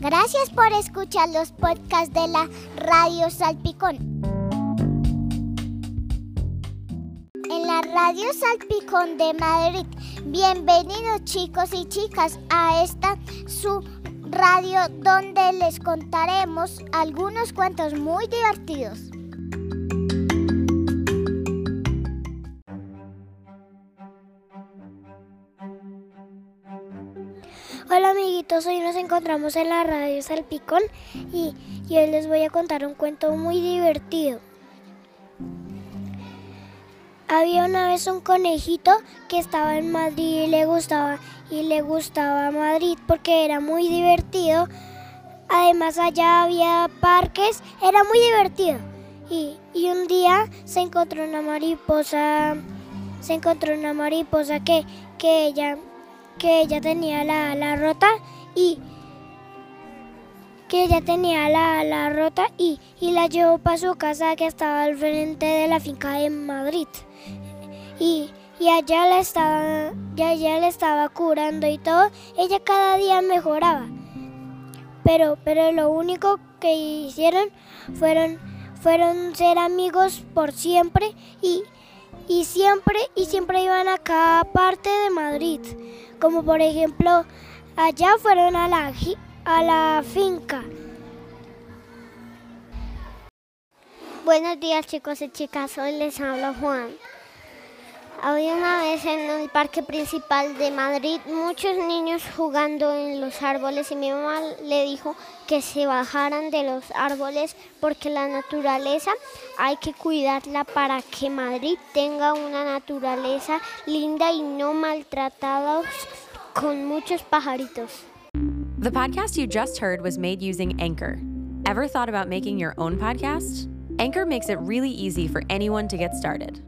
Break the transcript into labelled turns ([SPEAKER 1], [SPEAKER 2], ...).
[SPEAKER 1] Gracias por escuchar los podcasts de la Radio Salpicón. En la Radio Salpicón de Madrid. Bienvenidos chicos y chicas a esta su radio donde les contaremos algunos cuentos muy divertidos.
[SPEAKER 2] Hola amiguitos, hoy nos encontramos en la radio Salpicón y, y hoy les voy a contar un cuento muy divertido. Había una vez un conejito que estaba en Madrid y le gustaba y le gustaba Madrid porque era muy divertido. Además allá había parques, era muy divertido. Y, y un día se encontró una mariposa, se encontró una mariposa que, que ella que ella tenía la ala rota y que ella tenía la ala rota y, y la llevó para su casa que estaba al frente de la finca de Madrid. Y, y allá la estaba, y allá la estaba curando y todo. Ella cada día mejoraba. Pero, pero lo único que hicieron fueron, fueron ser amigos por siempre y, y siempre y siempre iban a cada parte de Madrid. Como por ejemplo, allá fueron a la, a la finca.
[SPEAKER 3] Buenos días chicos y chicas, hoy les hablo Juan. Había una vez en el parque principal de Madrid muchos niños jugando en los árboles y mi mamá le dijo que se bajaran de los árboles porque la naturaleza hay que cuidarla para que Madrid tenga una naturaleza linda y no maltratada con muchos pajaritos.
[SPEAKER 4] The podcast you just heard was made using Anchor. Ever thought about making your own podcast? Anchor makes it really easy for anyone to get started.